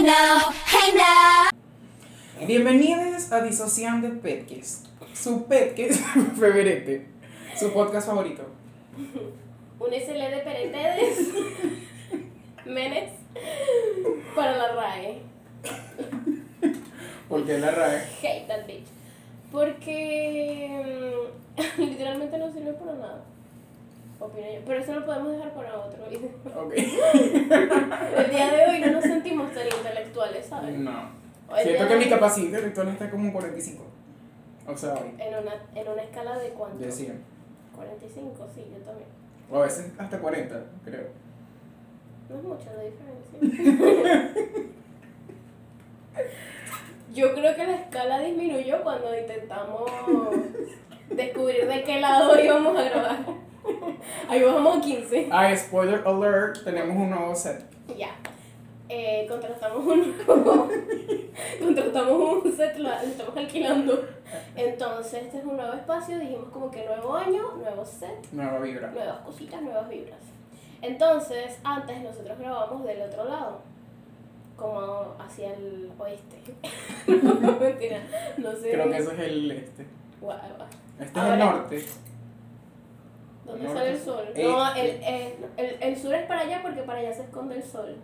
Hey now, hey now. Bienvenidos a Disociando Petques, su Petques favorite, su podcast favorito. Un SL de Peretedes. Menes. Para la RAE. Porque la RAE. Hate that bitch. Porque mm, literalmente no sirve para nada. Opino yo. Pero eso lo podemos dejar para otro video. Ok. El día de hoy no nos sentimos tan intelectuales, ¿sabes? No. Siento que mi capacidad intelectual está como en 45. O sea. En una, en una escala de cuánto? De 100. 45, sí, yo también. O a veces hasta 40, creo. No es mucha la diferencia. Yo creo que la escala disminuyó cuando intentamos descubrir de qué lado íbamos a grabar. Ahí bajamos a 15. Ah, spoiler alert, tenemos un nuevo set. Ya. Eh, contratamos un nuevo- contratamos un set, lo, lo estamos alquilando. Entonces, este es un nuevo espacio. Dijimos como que nuevo año, nuevo set, Nueva vibra. nuevas cositas, nuevas vibras. Entonces, antes nosotros grabamos del otro lado, como hacia el oeste. no, mentira, no sé. Creo que ese es el este. Guau, guau. Este es Ahora- el norte. ¿Dónde Norte. sale el sol? Eh, No, el, eh, el, el sur es para allá porque para allá se esconde el sol.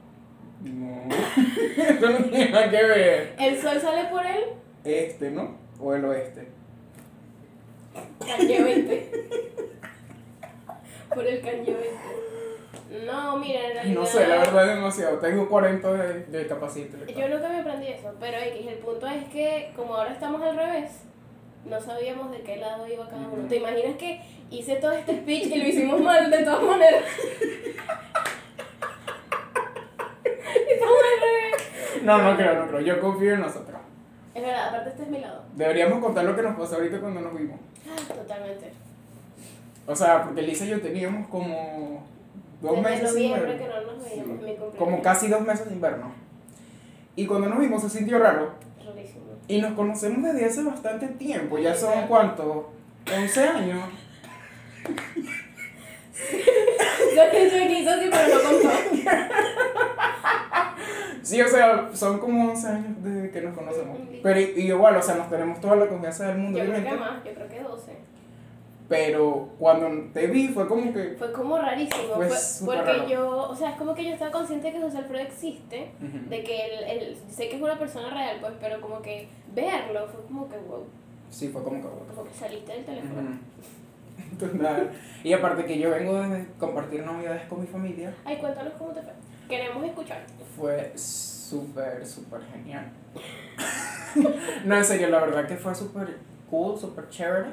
No. Eso no tiene nada que ver. El sol sale por el Este, ¿no? O el oeste. 20. por el 20. No, mira, en realidad. No sé, la verdad es demasiado. Tengo 40 de, de capacidad intelectual. Yo nunca me aprendí eso, pero X, el punto es que como ahora estamos al revés, no sabíamos de qué lado iba cada uno. ¿Te imaginas que hice todo este speech y lo hicimos mal de todas maneras? No, no creo, no creo. Yo confío en nosotros. Es verdad, aparte este es mi lado. Deberíamos contar lo que nos pasó ahorita cuando nos vimos. Totalmente. O sea, porque Lisa y yo teníamos como dos Desde meses sin noviembre vernos. que no nos veíamos, Sí. mi cumpleaños. Como casi dos meses sin vernos. Y cuando nos vimos se sintió raro. Y nos conocemos desde hace bastante tiempo. Ya son, Exacto. ¿cuánto? 11 años. Yo yo quiso así, pero no contó. Sí, o sea, son como 11 años desde que nos conocemos. Pero y- y igual, o sea, nos tenemos toda la confianza del mundo, Yo creo que más, yo creo que 12. Pero cuando te vi fue como que. Fue como rarísimo, Fue fue- porque raro. yo, o sea, es como que yo estaba consciente de que José Alfredo existe, Ujú. de que él, él- sé que es una persona real, pues, pero como que verlo fue como que wow, Sí, fue como que. como que saliste del teléfono. Ujú. Total. Y aparte que yo vengo de compartir navidades con mi familia, Ay, cuéntanos cómo te fue. Queremos escuchar. fue súper, súper genial. no, en serio, la verdad que fue súper cool, súper chévere.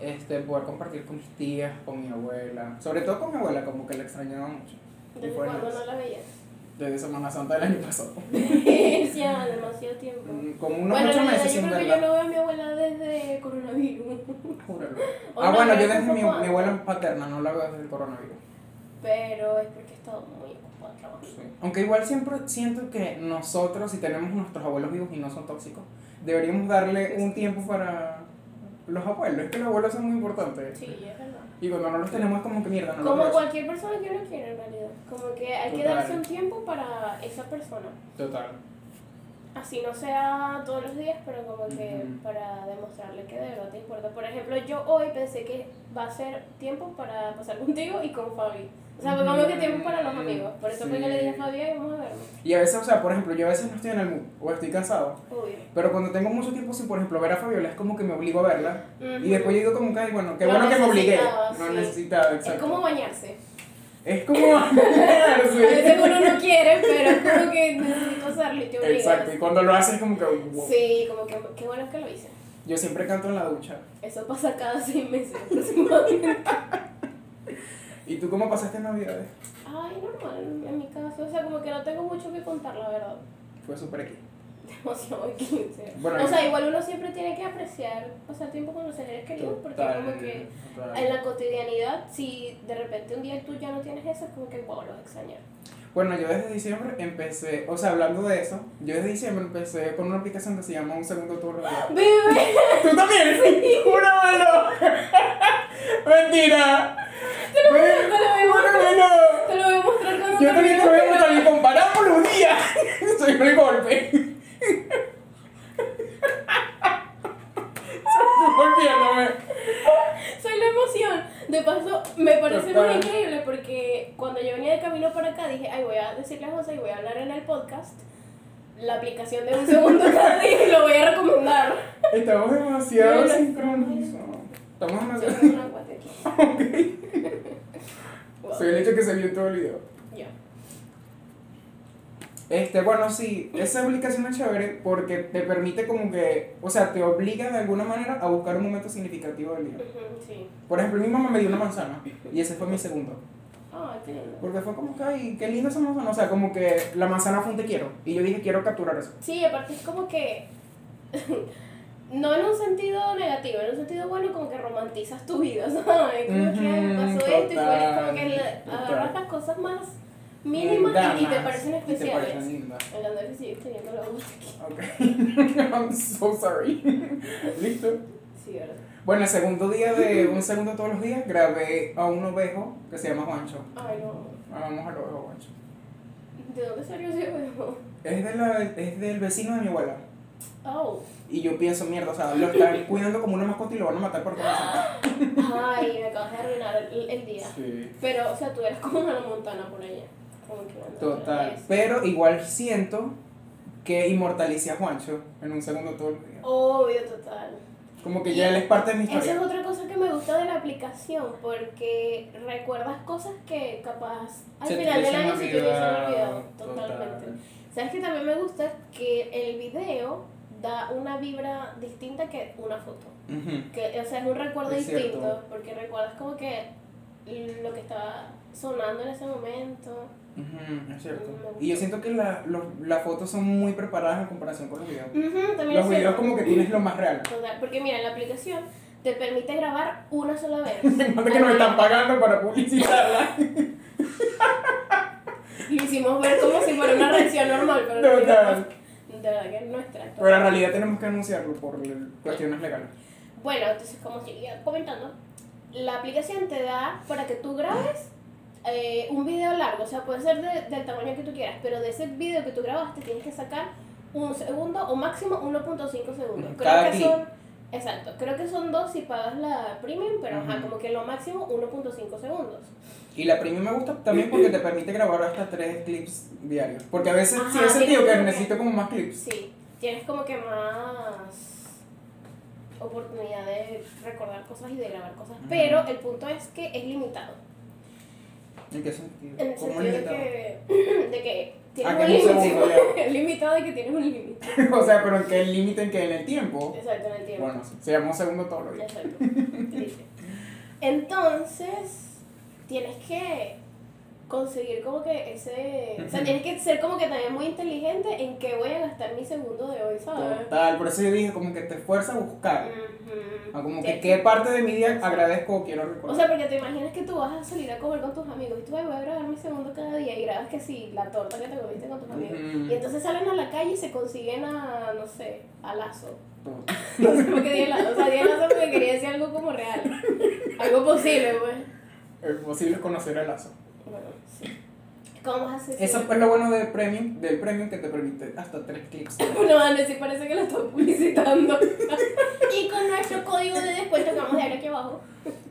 Este, poder compartir con mis tías, con mi abuela, sobre todo con mi abuela, como que la extrañaba mucho. ¿Desde cuándo no la veías? Desde Semana Santa del año pasado. ya, demasiado tiempo. Mm, Como unos bueno, en ocho meses yo sin creo que yo verla. no veo a mi abuela desde coronavirus. Júralo. Ah, no, bueno, yo desde mi, mi abuela paterna no la veo desde el coronavirus. Pero es porque he estado muy ocupada trabajando. Sí. Aunque igual siempre siento que nosotros, si tenemos nuestros abuelos vivos y no son tóxicos, deberíamos darle un tiempo para los abuelos. Es que los abuelos son muy importantes. Sí, es verdad. Y cuando no los tenemos como que mierda, no Como cualquier persona que uno quiere en realidad. Como que hay que darse un tiempo para esa persona. Total. Así no sea todos los días, pero como que para demostrarle que de verdad te importa. Por ejemplo, yo hoy pensé que va a ser tiempo para pasar contigo y con Fabi. O sea, como que tiempo para los amigos. Por eso fue que le dije a Sí. Fabi, "Ay, vamos a vernos. Y a veces, o sea, por ejemplo, yo a veces no estoy en el mood o estoy cansado. Obvio. Pero cuando tengo mucho tiempo sin, por ejemplo, ver a Fabiola, es como que me obligo a verla. Y después yo digo como que, bueno, qué bueno que me obligué. necesitaba, No sí. necesitaba, Es exacto. como bañarse. Es como... A veces uno no quiere, pero es como que necesito hacerlo y te obligas. Exacto, y cuando lo haces es como que... wow. Sí, como que qué bueno que lo hice. Yo siempre canto en la ducha. Eso pasa cada seis meses aproximadamente. ¿Y tú cómo pasaste Navidades? Ay, normal, en mi caso. O sea, como que no tengo mucho que contar, la verdad. Fue súper aquí. Demasiado 15. Bueno, o sea, igual uno siempre tiene que apreciar pasar tiempo con los seres queridos, porque como que total. en la cotidianidad, si de repente un día tú ya no tienes eso, es como que wow, los extrañar. Bueno, yo desde diciembre empecé, o sea, hablando de eso, yo desde diciembre empecé con una aplicación que se llama Un Segundo Turno. ¡Bebé! ¿Tú también? ¡Júramelo! ¡Mentira! Te lo voy a ¡Júramelo! Te lo voy a mostrar cuando Yo también te voy a mostrar y comparamos los días. Soy el golpe. De paso, me parece muy increíble porque cuando yo venía de camino para acá dije, ay, voy a decirle a José y voy a hablar en el podcast la aplicación de un segundo cada día y lo voy a recomendar. Estamos demasiado sincronizados. Estamos demasiado. Soy el hecho que se vio todo el video. Este, bueno, sí, esa aplicación es chévere porque te permite como que, o sea, te obliga de alguna manera a buscar un momento significativo del día. Sí. Por ejemplo, mi mamá me dio una manzana y ese fue mi segundo. Ay, qué lindo. Porque fue como que, ay, qué linda esa manzana. O sea, como que la manzana fue un te quiero. Y yo dije, quiero capturar eso. Sí, aparte es como que. no en un sentido negativo, en un sentido bueno, como que romantizas tu vida, ¿sabes? Como que pasó esto y eres como que agarras las cosas más mínimas y- y, te parecen especiales. parecen lindas. El sigue teniendo la voz aquí. Ok. I'm so sorry. ¿Listo? Sí, ¿verdad? Bueno, el segundo día de un segundo todos los días grabé a un ovejo que se llama Juancho. Ay, no. Vamos al ovejo Juancho. ¿De dónde salió ese huevo? Es, de la, es del vecino de mi abuela. Oh. Y yo pienso, mierda, o sea, lo están cuidando como una mascota y lo van a matar por corazón. Ay, me acabas de arruinar el, el día. Sí. Pero, o sea, tú eres como una montana por allá. Como que Total. Pero igual siento que inmortalicé a Juancho en un segundo todo el día. Obvio, total. Como que ya él es parte de mi Esa es historia. otra cosa que me gusta de la aplicación, porque recuerdas cosas que capaz al Se final del año se te hubiesen olvidado, olvidado total. totalmente. ¿Sabes que también me gusta? Que el video da una vibra distinta que una foto. Que, o sea, es un recuerdo Es distinto, cierto. porque recuerdas como que lo que estaba sonando en ese momento. Ujú, es cierto. Me. Y yo siento que la- los- las fotos son muy preparadas en comparación con los videos. Ujú, también Los videos como que tienes lo más real. Total, porque mira, la aplicación te permite grabar una sola vez. Nota que nos están pagando para publicitarla. Lo hicimos ver como si fuera una reacción normal, pero realidad no. de verdad que es nuestra. Pero en realidad tenemos que anunciarlo por cuestiones legales. Bueno, entonces como seguía comentando, la aplicación te da para que tú grabes eh, un video largo, o sea, puede ser de- del tamaño que tú quieras, pero de ese video que tú grabaste tienes que sacar un segundo o máximo 1.5 segundos. Ujú, Creo cada que clip. son, exacto, creo que son dos si pagas la premium, pero ajá, como que lo máximo 1.5 segundos. Y la premium me gusta también porque te permite grabar hasta tres clips diarios. Porque a veces sí Ajá, he sentido sí, que necesito como más clips. Sí, tienes como que más oportunidad de recordar cosas y de grabar cosas, pero el punto es que es limitado. ¿En qué sentido? En el ¿Cómo sentido de que, de que tienes Ah, un límite. Es limitado de que tienes un límite. o sea, pero en qué límite en que en el tiempo. Exacto, en el tiempo. Bueno, se llama un segundo todos los días. Exacto. Entonces, tienes que conseguir como que ese... O sea, tienes que ser como que también muy inteligente en qué voy a gastar mi segundo de hoy, ¿sabes? Total, por eso yo dije como que te esfuerza a buscar. Ujú. Ah, Como que qué parte de mi día agradezco o quiero O recordar. sea, porque te imaginas que tú vas a salir a comer con tus amigos y tú "Ay, voy a grabar mi segundo cada día y grabas que sí, la torta que te comiste con tus amigos. Ujú. Y entonces salen a la calle y se consiguen a, no sé, a Lazo. No sé por qué di Lazo. O sea, di Lazo porque quería decir algo como real. Algo posible, pues. Es posible conocer el lazo. Bueno, sí. ¿Cómo vas a hacer Eso es lo bueno del premium, del premium que te permite hasta tres clips. No, Ana, sí parece que lo estoy publicitando. y con nuestro código de descuento que vamos a dejar aquí abajo.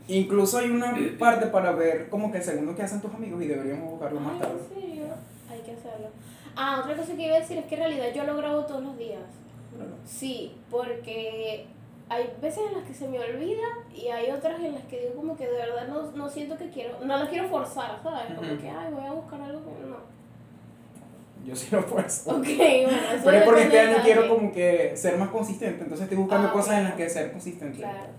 Incluso hay una parte para ver como que el segundo que hacen tus amigos y deberíamos buscarlo más Ay, tarde. ¿en serio? Hay que hacerlo. Ah, otra cosa que iba a decir es que en realidad yo lo grabo todos los días. Sí, porque hay veces en las que se me olvida y hay otras en las que digo como que de verdad no, no siento que quiero, no las quiero forzar, ¿sabes? Como Ujú. que, ay, voy a buscar algo que no. Yo sí lo puedo. Ok, bueno, eso Pero es porque este año quiero como que ser más consistente, entonces estoy buscando Ah, cosas en ok. las que ser consistente. Claro.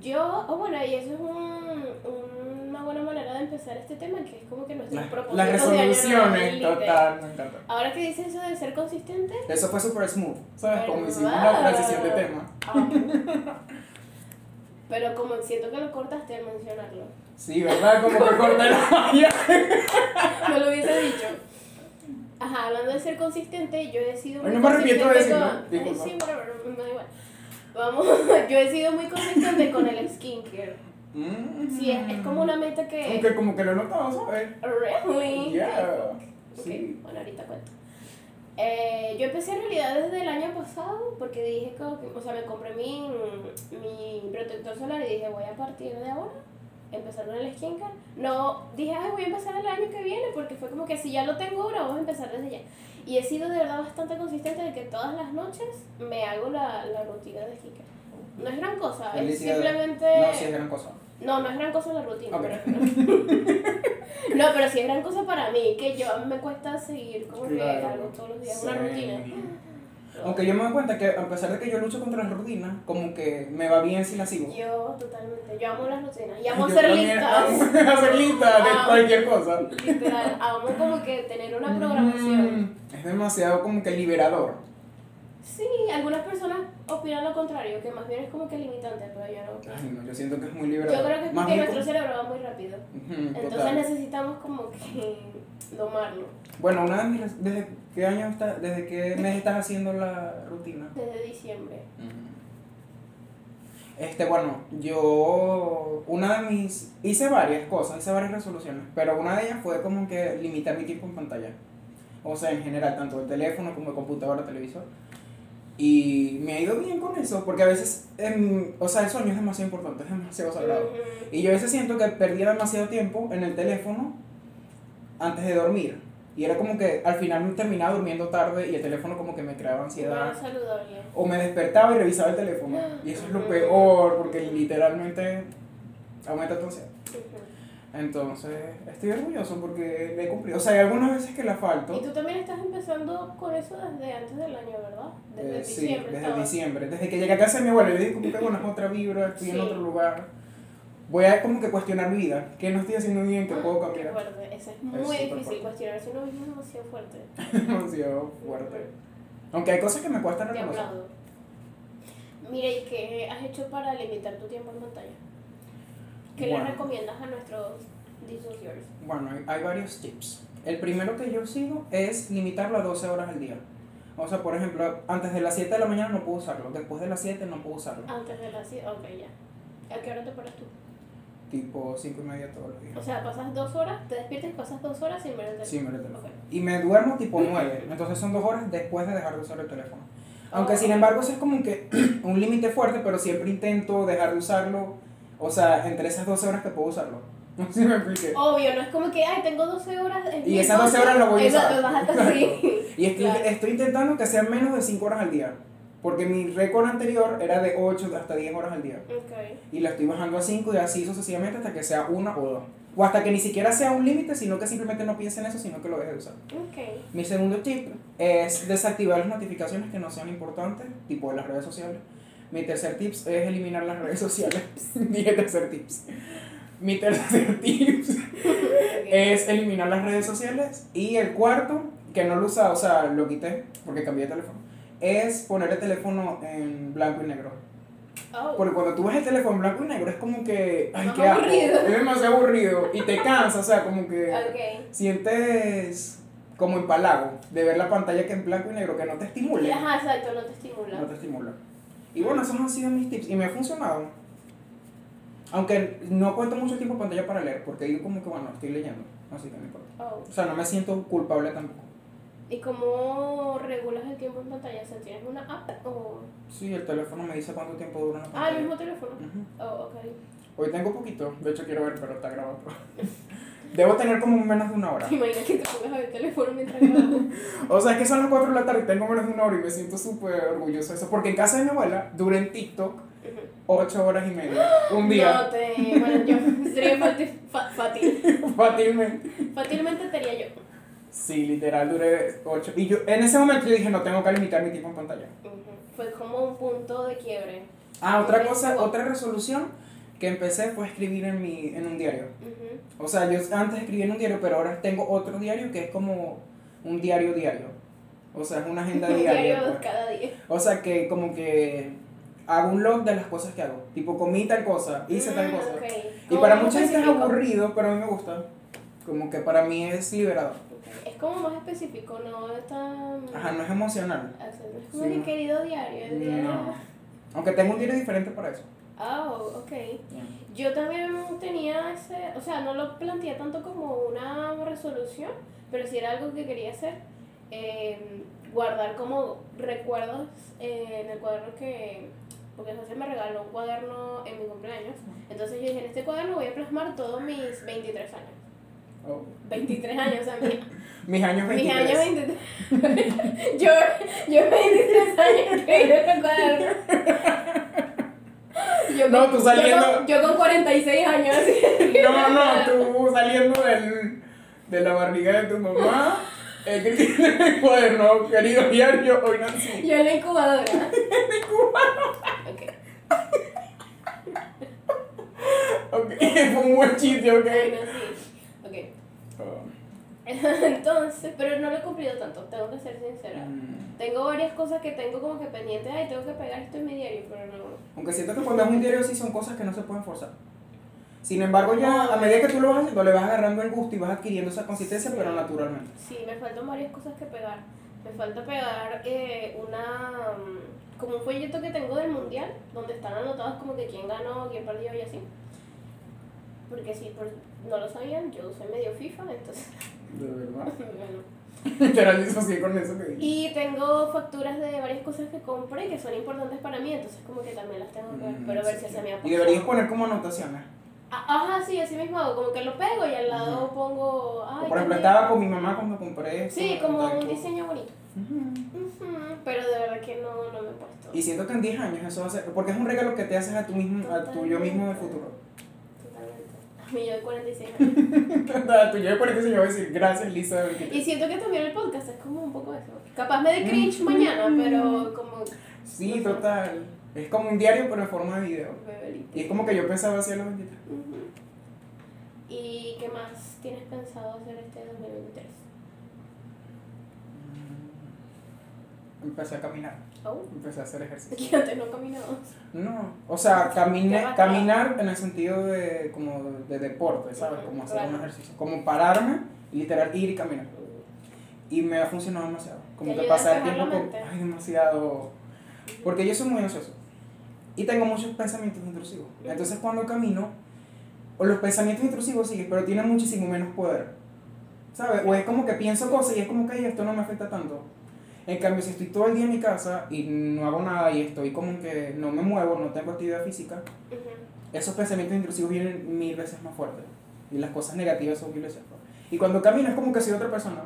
Yo, oh, bueno, y eso es un, una buena manera de empezar este tema, que es como que nuestros propósitos las resoluciones, total, me encanta. Ahora que dices eso de ser consistente, Eso fue súper smooth, ¿sabes? Como ¿Verdad? hicimos la transición de tema. ah. pero como siento que lo cortaste al mencionarlo. Sí, ¿verdad? Como que corté la. No lo hubiese dicho. Ajá, hablando de ser consistente, yo he sido Ay, muy no me arrepiento de decirlo, con- sí, whatever, me da igual. Vamos, yo he sido muy consistente con el skincare. Mm. Sí, es, es como una meta que... Aunque como que lo notado, ¿sabes? Really? Yeah. Sí. bueno, ahorita cuento. Eh, yo empecé en realidad desde el año pasado porque dije como que, o sea, me compré mi, mi protector solar y dije voy a partir de ahora empezar con el skincare. No dije, ay, voy a empezar el año que viene porque fue como que si ya lo tengo ahora, vamos a empezar desde ya. Y he sido de verdad bastante consistente de que todas las noches me hago la, la rutina de skincare. No es gran cosa, es simplemente... No, sí es gran cosa. No, no es gran cosa la rutina. Ok. pero- no, pero sí es gran cosa para mí, que yo a mí me cuesta seguir como que algo todos los días, una rutina. Aunque yo me doy cuenta que a pesar de que yo lucho contra las rutinas, como que me va bien si la sigo. Yo totalmente, yo amo las rutinas y amo Yo hacer listas. amo hacer listas de cualquier cosa. Literal, amo como que tener una programación. Mm, es demasiado como que liberador. Sí, algunas personas opinan lo contrario, que más bien es como que limitante, pero yo no. Ay, no, yo siento que es muy liberador. Yo creo que es porque nuestro como- cerebro va muy rápido. Entonces total. necesitamos como que domarlo. Bueno, una de mis. ¿Desde qué año está, desde qué mes estás haciendo la rutina? Desde diciembre. Este, bueno, yo. Una de mis. Hice varias cosas, hice varias resoluciones, pero una de ellas fue como que limitar mi tiempo en pantalla. O sea, en general, tanto de teléfono como de computadora, televisor. Y me ha ido bien con eso, porque a veces. em, o sea, el sueño es demasiado importante, es demasiado sagrado. Y yo a veces siento que perdía demasiado tiempo en el teléfono antes de dormir. Y era como que al final me terminaba durmiendo tarde y el teléfono como que me creaba ansiedad. Saludable. O me despertaba y revisaba el teléfono. Y eso es lo peor, porque literalmente aumenta tu ansiedad. Entonces, estoy orgulloso porque le he cumplido. O sea, hay algunas veces que la Y falto. tú también estás empezando con eso desde antes del año, ¿verdad? Desde Eh, sí, diciembre. desde estabas. diciembre. Desde que llegué a casa de mi abuelo, yo dije como que bueno, es otra vibra, estoy en Sí. otro lugar. Voy a como que cuestionar mi vida. ¿Qué no estoy haciendo bien? ¿Qué puedo Ah, Qué cambiar? fuerte. Eso es muy difícil. fuerte. Cuestionarse uno mismo es demasiado fuerte. demasiado fuerte. Aunque hay cosas que me cuestan reconocer. Mira, ¿y qué has hecho para limitar tu tiempo en pantalla? ¿Qué Bueno. le recomiendas a nuestros dissociers? Bueno, hay, hay varios tips. El primero que yo sigo es limitarlo a 12 horas al día. O sea, por ejemplo, antes de las 7 de la mañana no puedo usarlo, después de las 7 no puedo usarlo. Antes de las 7. Ok, ya. ¿A qué hora te paras tú? Tipo 5 y media todos los días. O sea, pasas dos horas, te despiertas y pasas dos horas sin ver el teléfono. Sí, me el teléfono. Ok. Y me duermo tipo 9, entonces son 2 horas después de dejar de usar el teléfono. Aunque Oh. sin embargo eso es como que un límite fuerte, pero siempre intento dejar de usarlo, o sea, entre esas 12 horas que puedo usarlo. No sé si me expliqué. Obvio, no es como que, ay, tengo 12 horas. en Y esas 12 cosa. horas lo voy a usar. vas a-. Y estoy, Claro. estoy intentando que sean menos de 5 horas al día. Porque mi récord anterior era de 8 hasta 10 horas al día. Ok. Y la estoy bajando a 5 y así sucesivamente hasta que sea una o dos. O hasta que ni siquiera sea un límite, sino que simplemente no piense en eso, sino que lo deje de usar. Ok. Mi segundo tip es desactivar las notificaciones que no sean importantes, tipo de las redes sociales. Mi tercer tip es eliminar las redes sociales. Dije tercer tips. Mi tercer tip es eliminar las redes sociales. Y el cuarto, que no lo usaba, o sea, lo quité porque cambié de teléfono, es poner el teléfono en blanco y negro. Oh. Porque cuando tú ves el teléfono en blanco y negro es como que, ay, Más qué aburrido. Es demasiado aburrido y te cansa, o sea, como que Ok. sientes como empalago de ver la pantalla que en blanco y negro que no te estimule. Ajá, exacto, no te estimula. No te estimula. Y bueno, esos han sido mis tips y me ha funcionado. Aunque no cuento mucho tiempo en pantalla para leer, porque digo como que bueno, estoy leyendo, así que no importa. Oh. O sea, no me siento culpable tampoco. ¿Y cómo regulas el tiempo en pantalla? O sea, ¿tienes una app o...? Sí, el teléfono me dice cuánto tiempo dura una Ah, pantalla. el mismo teléfono. Ujú. Oh, ok. Hoy tengo poquito, de hecho quiero ver, pero está grabado. Debo tener como menos de una hora. ¿Te imaginas que te pongas a ver el teléfono mientras? O sea, es que son las 4 de la tarde y tengo menos de una hora y me siento súper orgulloso de eso. Porque en casa de mi abuela duré en TikTok 8 horas y media. Un No día, te... Bueno, yo sería fácil, fácilmente. Fácilmente te haría yo. Sí, literal, duré 8. Y yo, en ese momento yo dije, no tengo que limitar mi tiempo en pantalla. Ujú. Fue como un punto de quiebre. Ah, otra cosa, otra resolución que empecé fue escribir en, mi, en un diario. Ujú. O sea, yo antes escribía en un diario, pero ahora tengo otro diario que es como un diario diario. O sea, es una agenda Un diaria. diario pues. cada día. O sea, que como que hago un log de las cosas que hago. Tipo, comí tal cosa, hice tal Mm, cosa. ok. Y para mucha gente es aburrido, pero a mí me gusta. Como que para mí es liberador. Ok. Es como más específico, no es tan... Ajá, no es emocional. Es como Sí, mi no. querido diario. El diario. No. Aunque tengo un diario diferente para eso. Oh, ok. Yo también tenía ese, o sea, no lo planteé tanto como una resolución, pero sí era algo que quería hacer, eh, guardar como recuerdos eh, en el cuaderno que, porque José me regaló un cuaderno en mi cumpleaños. Entonces yo dije, en este cuaderno voy a plasmar todos mis 23 años. Oh. 23 años, o sea, mi- Mis años 23. mis años 23. yo, yo 23 años escribiendo este cuaderno. Yo No, con- tú saliendo- Yo con, yo con 46 años. No, no, tú saliendo del, de la barriga de tu mamá, el que tiene el cuaderno, querido diario, hoy nací. Yo en la incubadora. Ok. Ok, fue un buen chiste, ok. Bueno, sí. Ok. Oh, Entonces, pero no lo he cumplido tanto, tengo que ser sincera. mm. Tengo varias cosas que tengo como que pendientes, ay, tengo que pegar esto en mi diario, pero no. Aunque siento que cuando es un diario sí son cosas que no se pueden forzar. Sin embargo, ya a medida que tú lo vas haciendo, le vas agarrando el gusto y vas adquiriendo esa consistencia, Sí. pero naturalmente. Sí, me faltan varias cosas que pegar. Me falta pegar eh, una. mm, como un folleto que tengo del mundial, donde están anotados como que quién ganó, quién perdió y así. Porque si por- no lo sabían, yo soy medio FIFA, entonces. De verdad. bueno. Te la disocié con eso que dije. Y tengo facturas de varias cosas que compré que son importantes para mí, entonces como que también las tengo que ver, Mm, pero a ver sí, si se me ha Y deberías poner como anotaciones. Ah, Ajá, sí, así mismo hago, como que lo pego y al lado Ujú. pongo. Ay, por ejemplo, estaba con mi mamá cuando compré esto. Sí, como un diseño bonito. Ujú. Ujú, Pero de verdad que no, no me he puesto. Y siento que en 10 años eso va a ser. Porque es un regalo que te haces a tu mismo, a tu yo mismo del futuro. A mí yo de 46 años. A tu yo de 40 yo voy a decir gracias, Lisa. 23. y siento que también el podcast es como un poco eso. Capaz me de cringe Mm. mañana, pero como. Sí, total. Es como un diario, pero en forma de video. bebelito. Y es como que yo pensaba hacia los 23. Ujú. ¿Y qué más tienes pensado hacer este 2023? Empecé a caminar. Oh, Empecé a hacer ejercicio. que antes no caminabas. No, o sea, caminé, caminar en el sentido de como de deporte, ¿sabes? Como hacer claro. un ejercicio. Como pararme, y literal, ir y caminar. Y me ha funcionado demasiado. Como ¿Te que pasar despejar tiempo con... Ay, demasiado... Porque yo soy muy ansioso. Y tengo muchos pensamientos intrusivos. Entonces cuando camino, o los pensamientos intrusivos siguen, pero tienen muchísimo menos poder. ¿Sabes? O es como que pienso cosas y es como que "Ay, esto no me afecta tanto. En cambio, si estoy todo el día en mi casa y no hago nada y estoy como que no me muevo, no tengo actividad física, Ujú. esos pensamientos intrusivos vienen mil veces más fuertes. Y las cosas negativas son mil veces más fuertes. Y cuando camino es como que soy otra persona.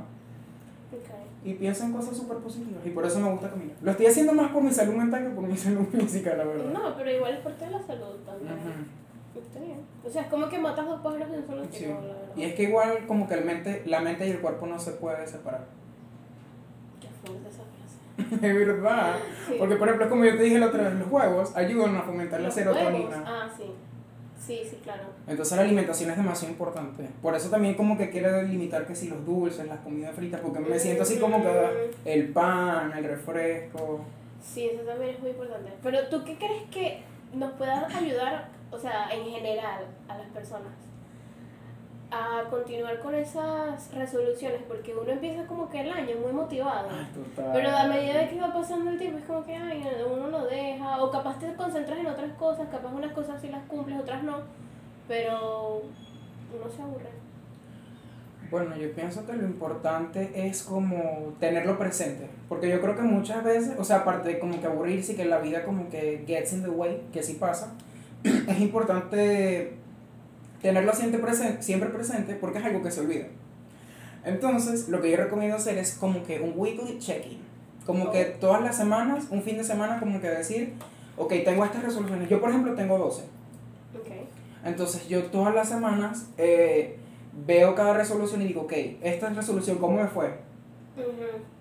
Ok. Y pienso en cosas súper positivas. Y por eso me gusta caminar. Lo estoy haciendo más por mi salud mental que por mi salud física, la verdad. No, pero igual es parte de la salud también. Ujú. Está bien. O sea, es como que matas dos pájaros de un solo Sí. tiro, la verdad. Y es que igual como que el mente, la mente y el cuerpo no se pueden separar. Fuerte esa frase. Es verdad. Sí. Porque por ejemplo, como yo te dije la otra vez, los huevos ayudan a fomentar la serotonina. huevos. Ah, sí. Sí, sí, claro. Entonces la alimentación es demasiado importante. Por eso también como que quiero limitar que si los dulces, las comidas fritas, porque me siento así como que ah, el pan, el refresco. Sí, eso también es muy importante. Pero tú qué crees que nos pueda ayudar, o sea, en general, a las personas a continuar con esas resoluciones? Porque uno empieza como que el año muy motivado. Total. Pero a medida de que va pasando el tiempo es como que ay, uno lo deja, o capaz te concentras en otras cosas, capaz unas cosas sí las cumples, otras no, pero uno se aburre. Bueno, yo pienso que lo importante es como tenerlo presente, porque yo creo que muchas veces, o sea, aparte de como que aburrirse y que la vida como que gets in the way, que sí pasa, es importante tenerlo siempre presente, siempre presente porque es algo que se olvida. Entonces, lo que yo recomiendo hacer es como que un weekly check-in, como que todas las semanas, un fin de semana, como que decir, ok, tengo estas resoluciones. Yo, por ejemplo, tengo 12. Ok. Entonces yo todas las semanas eh, veo cada resolución y digo, ok, esta resolución, ¿cómo me fue?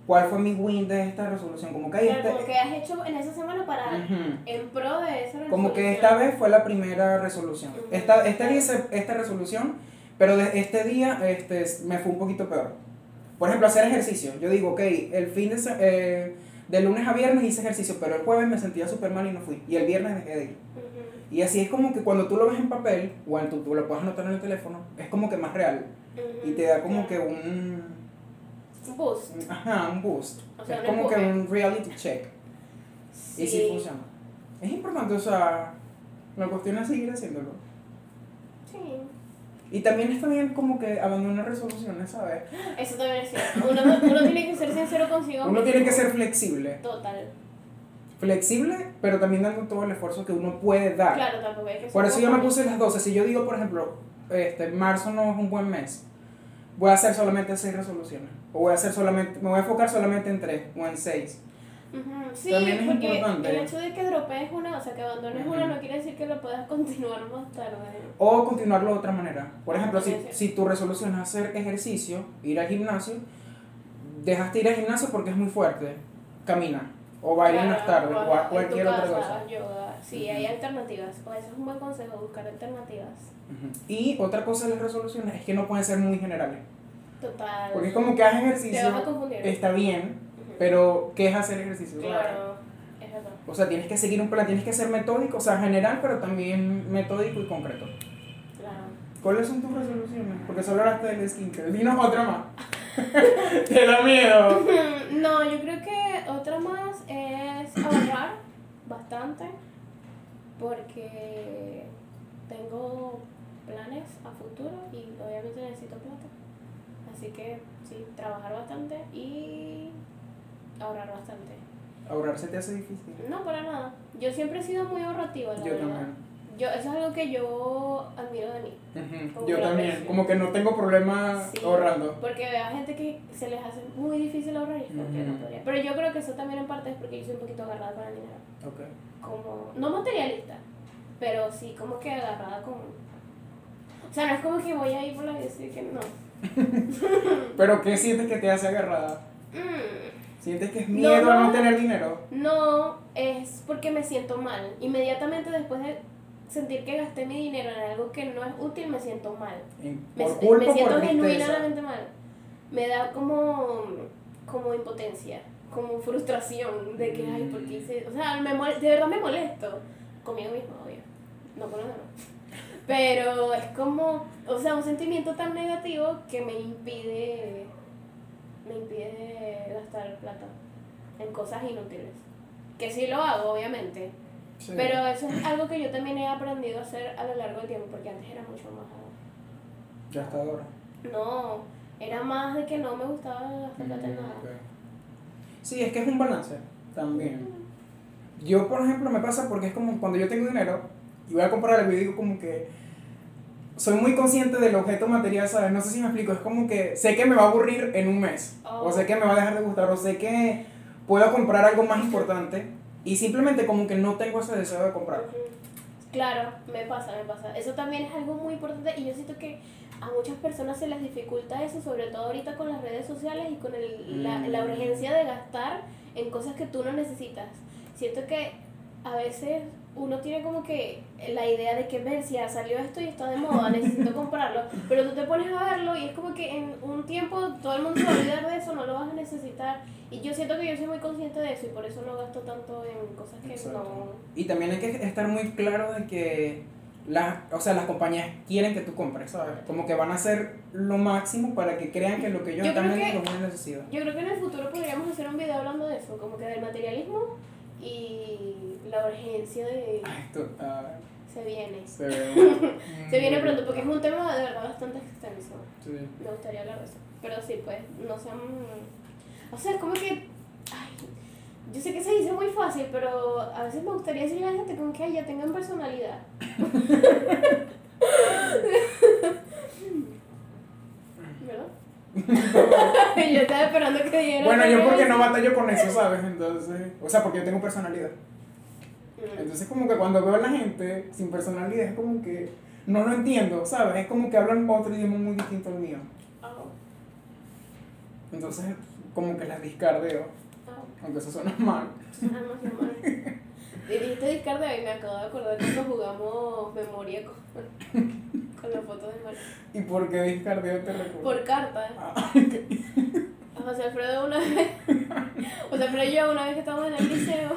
¿Cuál fue mi win de esta resolución? Como que, Claro, este- como que has hecho en esa semana para Ujú. en pro de esa como que resolución. esta vez fue la primera resolución. Ujú. Esta, este día hice esta resolución, pero de este día este, me fue un poquito peor. Por ejemplo, hacer ejercicio. Yo digo, ok, el fin de, eh, de lunes a viernes hice ejercicio, pero el jueves me sentía súper mal y no fui. Y el viernes dejé de ir. Y así es como que cuando tú lo ves en papel, o en tu, tú lo puedes anotar en el teléfono, es como que más real. y te da como que Un boost. ajá, un boost. O sea, es un como que un reality check. Y sí funciona. Es importante, o sea, la cuestión es seguir haciéndolo. Sí. Y también está bien como que abandonar resoluciones, ¿sabes? Eso también es cierto. Uno, uno tiene que ser sincero consigo Uno mismo. tiene que ser flexible. Total. flexible, pero también dando todo el esfuerzo que uno puede dar. Claro, tampoco hay que Por eso yo me puse las 12. Si yo digo, por ejemplo, este, marzo no es un buen mes, voy a hacer solamente 6 resoluciones. O voy a hacer solamente, me voy a enfocar solamente en 3 o en 6. Ujú, Sí, También es porque importante. el hecho de que dropees una, o sea, que abandones Ujú. una, no quiere decir que lo puedas continuar más tarde. O continuarlo de otra manera. Por ejemplo, si, si tu resolución es hacer ejercicio, ir al gimnasio, dejaste ir al gimnasio porque es muy fuerte, camina. O baila en las Claro, tardes, o o tu cualquier otra casa, cosa. haz yoga. Sí, hay alternativas. O eso es un buen consejo, buscar alternativas. Ujú. Y otra cosa de las resoluciones es que no pueden ser muy generales. Total. Porque es como que haz Te ejercicio, vas a confundir. está bien, Ujú. pero ¿qué es hacer ejercicio? Claro, es verdad. O sea, tienes que seguir un plan, tienes que ser metódico, o sea, general, pero también metódico y concreto. Claro. ¿Cuáles son tus resoluciones? Porque solo hablaste del skincare. Dinos otra más. Te da miedo. No, yo creo que otra más ahorrar bastante porque tengo planes a futuro y obviamente necesito plata. Así que sí, trabajar bastante y ahorrar bastante. Ahorrar se te hace difícil. No, para nada. Yo siempre he sido muy ahorrativa, la Yo verdad. también. Yo, eso es algo que yo admiro de mí. Como Yo también. Como que no tengo problemas Sí, ahorrando. Porque veo a gente que se les hace muy difícil ahorrar y es como que no Ujú. podría. Pero yo creo que eso también en parte es porque yo soy un poquito agarrada con el dinero. Ok. Como, no materialista, pero sí como que agarrada con... O sea, no es como que voy a ir por la vida y decir que no. Pero ¿qué sientes que te hace agarrada? Mm, ¿Sientes que es No, miedo a no no. tener dinero? no, es porque me siento mal. Inmediatamente después de sentir que gasté mi dinero en algo que no es útil, me siento mal. Me, culpa siento genuinamente mal. Me da como, como impotencia, como frustración de que, ay, ¿por qué hice? O sea, me mole- de verdad me molesto conmigo mismo, obvio. No con los demás. Pero es como, o sea, un sentimiento tan negativo que me impide, me impide gastar plata en cosas inútiles. Que sí lo hago, obviamente. Sí. Pero eso es algo que yo también he aprendido a hacer a lo largo del tiempo, porque antes era mucho más... Gastadora. No, era más de que no me gustaba gastar plata Mm, nada. ok. Sí, es que es un balance también. Yo, por ejemplo, me pasa porque es como cuando yo tengo dinero y voy a comprar algo y digo como que soy muy consciente del objeto material, ¿sabes? No sé si me explico, es como que sé que me va a aburrir en un mes, Oh. o sé que me va a dejar de gustar, o sé que puedo comprar algo más importante y simplemente como que no tengo ese deseo de comprar. Ujú. Claro, me pasa, me pasa. Eso también es algo muy importante y yo siento que a muchas personas se les dificulta eso, sobre todo ahorita con las redes sociales y con el, la, Mm. la urgencia de gastar en cosas que tú no necesitas. Siento que a veces uno tiene como que la idea de que ver si ya salió esto y está de moda, necesito comprarlo, pero tú te pones a verlo y es como que en un tiempo todo el mundo se va a olvidar de eso, no lo vas a necesitar. Y yo siento que yo soy muy consciente de eso y por eso no gasto tanto en cosas que Exacto. no... Y también hay que estar muy claro de que las, o sea, las compañías quieren que tú compres, ¿sabes? Como que van a hacer lo máximo para que crean que lo que ellos Yo están vendiendo es una necesidad. Yo creo que en el futuro podríamos hacer un video hablando de eso, como que del materialismo y la urgencia de... Ah, Se viene. se ve Se viene pronto porque es un tema de verdad bastante extenso. Sí. Me gustaría hablar de eso. Pero sí, pues, no sean... O sea, es como que... Ay, yo sé que se dice muy fácil, pero a veces me gustaría decirle a la gente como que ya tengan personalidad. ¿Verdad? yo estaba esperando que diera Bueno, yo porque no batallo con eso, ¿sabes? Entonces, o sea, porque yo tengo personalidad. Entonces, como que cuando veo a la gente sin personalidad, es como que no lo entiendo, ¿sabes? Es como que hablan otro idioma muy distinto al mío. Ah, Entonces, como que las discardeo, ah. aunque eso suena mal. Ah, no, qué mal. Dijiste discardeo y me acabo de acordar cuando jugamos memoria con, con las fotos de Mario. ¿Y por qué discardeo te recuerdo? Por carta. Ah, A José Alfredo una vez. José Alfredo y yo, una vez que estábamos en el liceo,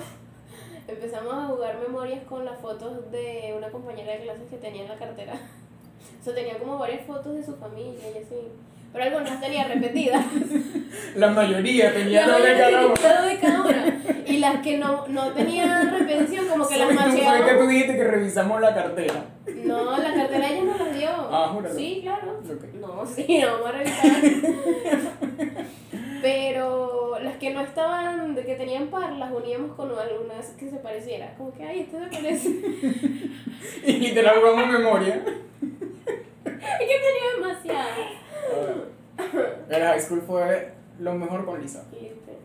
empezamos a jugar memorias con las fotos de una compañera de clases que tenía en la cartera. O sea, tenía como varias fotos de su familia y así. Pero algunas tenía repetidas. la mayoría tenía cada tenía de cada una. Y las que no, no tenían repetición, como que las Fue que tú macheaban. dijiste que revisamos la cartera. No, la cartera ella nos la dio. Ah, júralo. Sí, claro. No, sí, vamos a revisar. Pero las que no estaban, de que tenían par, las uníamos con alguna que se pareciera. Como que, ay, esto se parece. Y literal jugamos memoria. es que tenía demasiado. El high school fue lo mejor con Lisa. ¿Viste?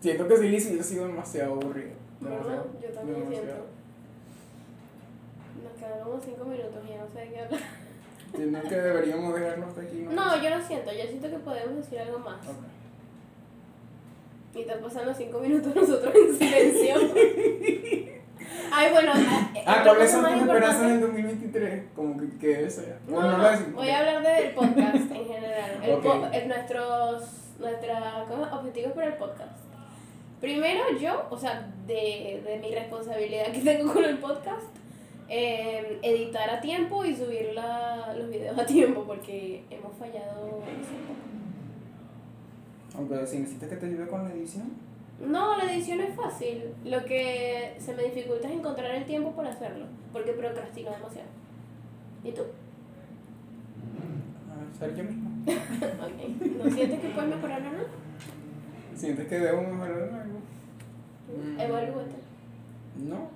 Siento que si Lisa hubiera sido demasiado aburrido. Demasiado. Yo también demasiado. siento. Nos quedan como 5 minutos y ya no sé de qué hablar. Siento que deberíamos dejarlo hasta aquí. No, yo no siento. Yo siento que podemos decir algo más. Ok. Y están pasando 5 minutos nosotros en silencio. Ay, bueno. eh, Ah, ¿cuáles son tus esperanzas en importante- el 2023? Como que, que desea. No, Bueno, no, voy a hablar del podcast en general. El Ok. po- el- nuestros nuestra, ¿cómo? objetivos para el podcast. Primero, yo, o sea, de, de mi responsabilidad que tengo con el podcast, eh, editar a tiempo y subir la- los videos a tiempo, porque hemos fallado. Aunque si necesitas que te ayude con la edición. No, la edición es fácil. Lo que se me dificulta es encontrar el tiempo para hacerlo, porque procrastino demasiado. ¿Y tú? A ser yo mismo. Ok. ¿No sientes que puedes mejorarlo, no? ¿Sientes que debo mejorar algo? Mm. Evalúate. No.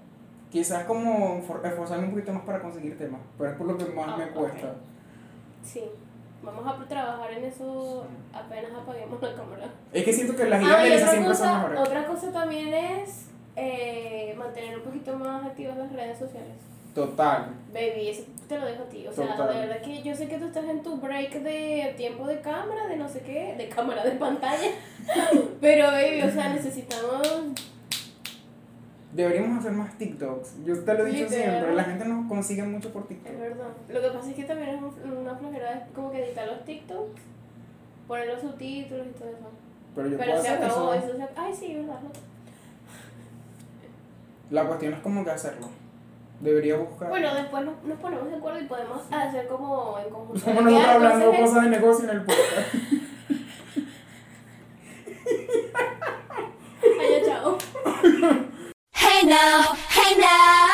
Quizás como for- esforzarme un poquito más para conseguir temas, pero es por lo que más Ah, me cuesta. Sí. Vamos a trabajar en eso apenas apaguemos la cámara. Es que siento que las Ah, ideas y de siempre son cosa, mejores. otra cosa también es eh, mantener un poquito más activas las redes sociales. Total. Baby, eso te lo dejo a ti. O sea, de verdad que yo sé que tú estás en tu break de tiempo de cámara, de no sé qué, de cámara, de pantalla. Pero, baby, o sea, necesitamos. Deberíamos hacer más TikToks. Yo te lo he dicho Literal. siempre. La gente nos consigue mucho por TikTok. Es verdad. Lo que pasa es que también es un- una flojera de como que editar los TikToks, poner los subtítulos y todo eso. Pero yo Pero puedo se hacer acabó eso. eso. se- Ay, sí, verdad. La cuestión es como que hacerlo. Debería buscar. Bueno, después nos, nos ponemos de acuerdo y podemos hacer como en conjunto. Que, nosotros hablando cosas de negocio en el podcast. now, hey now.